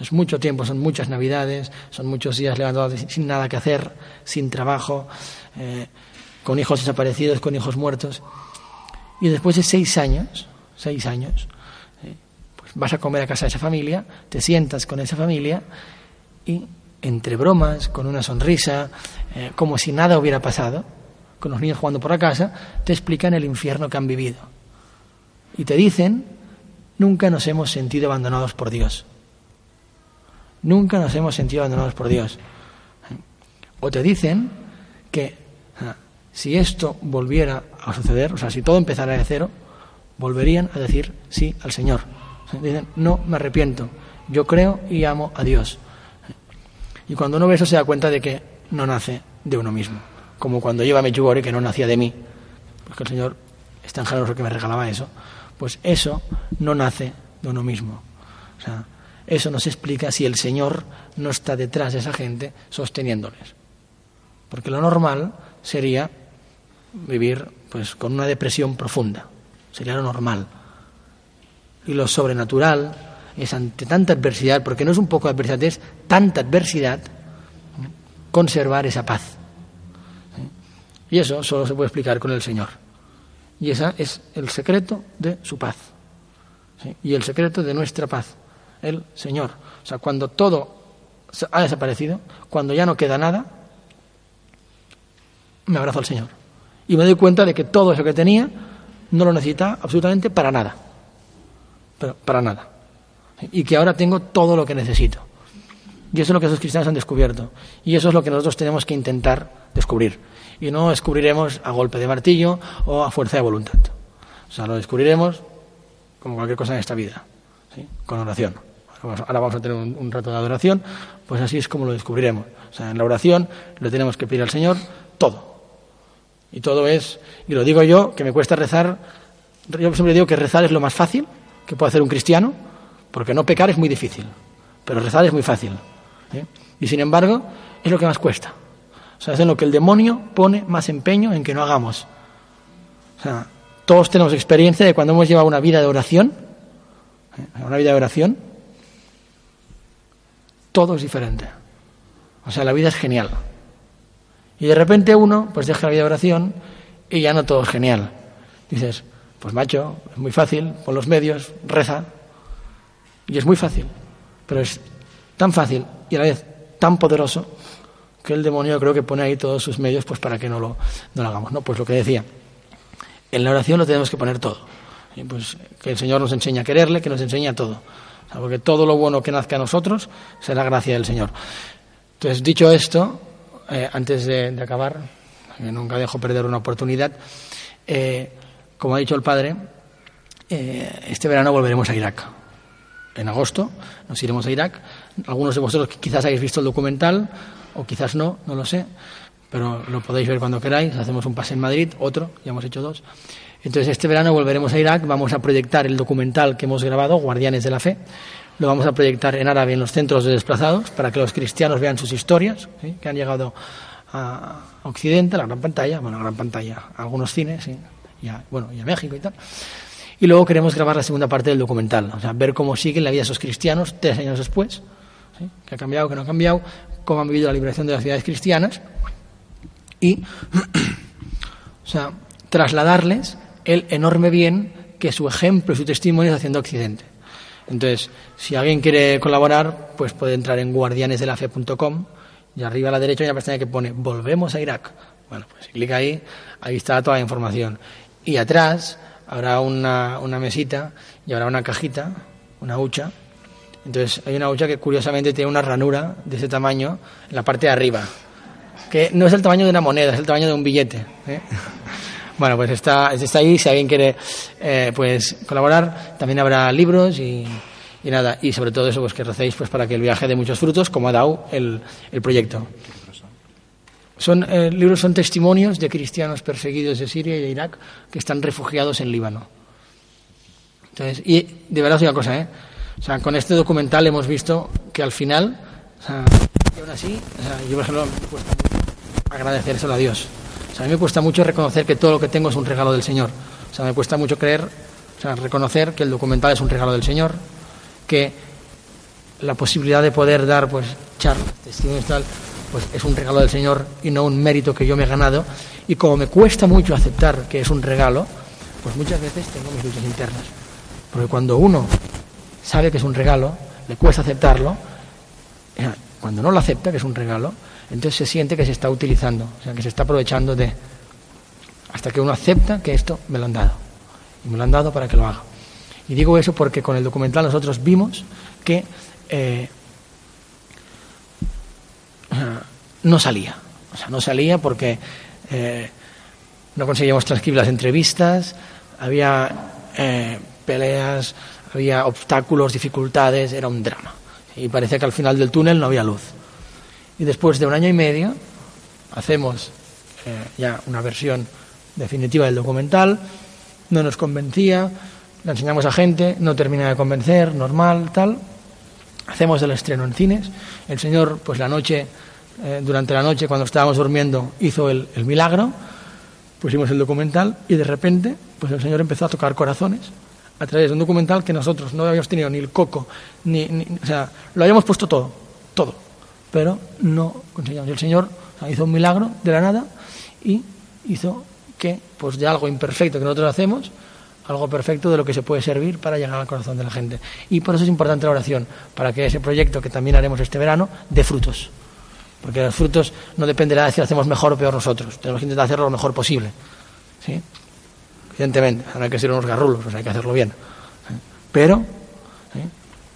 Es mucho tiempo, son muchas navidades, son muchos días levantados sin nada que hacer, sin trabajo, eh, con hijos desaparecidos, con hijos muertos. Y después de seis años, seis años, eh, pues vas a comer a casa de esa familia, te sientas con esa familia y entre bromas, con una sonrisa, eh, como si nada hubiera pasado, con los niños jugando por la casa, te explican el infierno que han vivido. Y te dicen, nunca nos hemos sentido abandonados por Dios. Nunca nos hemos sentido abandonados por Dios. O te dicen que si esto volviera a suceder, o sea, si todo empezara de cero, volverían a decir sí al Señor. dicen, no me arrepiento, yo creo y amo a Dios. Y cuando uno ve eso se da cuenta de que no nace de uno mismo como cuando lleva Medjugorje, que no nacía de mí, porque el Señor es tan generoso que me regalaba eso, pues eso no nace de uno mismo. O sea, eso nos explica si el Señor no está detrás de esa gente sosteniéndoles. Porque lo normal sería vivir pues con una depresión profunda. Sería lo normal. Y lo sobrenatural es ante tanta adversidad, porque no es un poco de adversidad, es tanta adversidad, conservar esa paz. Y eso solo se puede explicar con el Señor. Y ese es el secreto de su paz. Y el secreto de nuestra paz, el Señor. O sea, cuando todo ha desaparecido, cuando ya no queda nada, me abrazo al Señor. Y me doy cuenta de que todo eso que tenía no lo necesita absolutamente para nada. Pero para nada. Y que ahora tengo todo lo que necesito. Y eso es lo que esos cristianos han descubierto. Y eso es lo que nosotros tenemos que intentar descubrir y no descubriremos a golpe de martillo o a fuerza de voluntad. O sea, lo descubriremos como cualquier cosa en esta vida, con oración. Ahora vamos a tener un, rato de adoración, pues así es como lo descubriremos. O sea, en la oración le tenemos que pedir al Señor todo. Y todo es, y lo digo yo, que me cuesta rezar, yo siempre digo que rezar es lo más fácil que puede hacer un cristiano, porque no pecar es muy difícil, pero rezar es muy fácil. Y sin embargo, es lo que más cuesta. O sea, es en lo que el demonio pone más empeño en que no hagamos. O sea, todos tenemos experiencia de cuando hemos llevado una vida de oración, ¿eh? una vida de oración, todo es diferente. O sea, la vida es genial. Y de repente uno, pues deja la vida de oración y ya no todo es genial. Dices, pues macho, es muy fácil, pon los medios, reza. Y es muy fácil, pero es tan fácil y a la vez tan poderoso que el demonio creo que pone ahí todos sus medios pues para que no lo, no lo hagamos. ¿no? Pues lo que decía, en la oración lo tenemos que poner todo. Y pues que el Señor nos enseñe a quererle, que nos enseñe a todo. porque todo lo bueno que nazca a nosotros será gracia del Señor. Entonces, dicho esto, eh, antes de, acabar, nunca dejo perder una oportunidad, eh, como ha dicho el Padre, eh, este verano volveremos a Irak. En agosto nos iremos a Irak. Algunos de vosotros quizás hayáis visto el documental, o quizás no, no lo sé, pero lo podéis ver cuando queráis. Hacemos un pase en Madrid, otro, ya hemos hecho dos. Entonces, este verano volveremos a Irak, vamos a proyectar el documental que hemos grabado, Guardianes de la Fe. Lo vamos a proyectar en árabe en los centros de desplazados para que los cristianos vean sus historias, que han llegado a Occidente, a la gran pantalla, bueno, a la gran pantalla, algunos cines, y a, bueno, y México y tal. Y luego queremos grabar la segunda parte del documental, o sea, ver cómo sigue la vida de esos cristianos tres años después, que ha cambiado, que no ha cambiado, cómo han vivido la liberación de las ciudades cristianas y, o sea, trasladarles el enorme bien que su ejemplo y su testimonio está haciendo a Occidente. Entonces, si alguien quiere colaborar, pues puede entrar en guardianesdelafe.com y arriba a la derecha hay una pestaña que pone Volvemos a Irak. Bueno, pues si clica ahí, ahí está toda la información. Y atrás habrá una, una mesita y habrá una cajita, una hucha, entonces hay una hucha que curiosamente tiene una ranura de ese tamaño en la parte de arriba, que no es el tamaño de una moneda, es el tamaño de un billete. ¿eh? Bueno, pues está, está ahí, si alguien quiere eh, pues colaborar, también habrá libros y, nada, y sobre todo eso, pues que recéis pues, para que el viaje dé muchos frutos, como ha dado el, el proyecto. Son, eh, libros son testimonios de cristianos perseguidos de Siria y de Irak que están refugiados en Líbano. Entonces, y de verdad es una cosa, ¿eh? O sea, con este documental hemos visto que al final, y aún así, yo por ejemplo me cuesta agradecérselo a Dios. Sea, a mí me cuesta mucho reconocer que todo lo que tengo es un regalo del Señor. O sea, me cuesta mucho creer, o sea, reconocer que el documental es un regalo del Señor, que la posibilidad de poder dar, pues, charlas, testimonios tal, pues es un regalo del Señor y no un mérito que yo me he ganado. Y como me cuesta mucho aceptar que es un regalo, pues muchas veces tengo mis luchas internas. Porque cuando uno sabe que es un regalo, le cuesta aceptarlo, eh, cuando no lo acepta, que es un regalo, entonces se siente que se está utilizando, o sea, que se está aprovechando de... Hasta que uno acepta que esto me lo han dado. Y me lo han dado para que lo haga. Y digo eso porque con el documental nosotros vimos que eh, no salía. O sea, no salía porque eh, no conseguíamos transcribir las entrevistas, había peleas, había obstáculos, dificultades, era un drama. Y parecía que al final del túnel no había luz. Y después de un año y medio hacemos eh, ya una versión definitiva del documental, no nos convencía, la enseñamos a gente, no termina de convencer, normal, tal. Hacemos el estreno en cines. El Señor, pues la noche, eh, durante la noche, cuando estábamos durmiendo, hizo el, el milagro. Pusimos el documental y de repente, pues el Señor empezó a tocar corazones a través de un documental que nosotros no habíamos tenido ni el coco, ni, o sea, lo habíamos puesto todo, todo, pero no conseguimos. Y el Señor hizo un milagro de la nada y hizo que pues de algo imperfecto que nosotros hacemos, algo perfecto de lo que se puede servir para llegar al corazón de la gente. Y por eso es importante la oración, para que ese proyecto que también haremos este verano dé frutos. Porque los frutos no dependerá de si hacemos mejor o peor nosotros. Tenemos que intentar hacerlo lo mejor posible. ¿sí? Evidentemente, no hay que ser unos garrulos, pues hay que hacerlo bien. Pero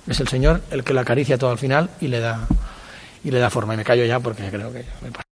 es el Señor el que lo acaricia todo al final y le da, y le da forma. Y me callo ya porque creo que me pasa.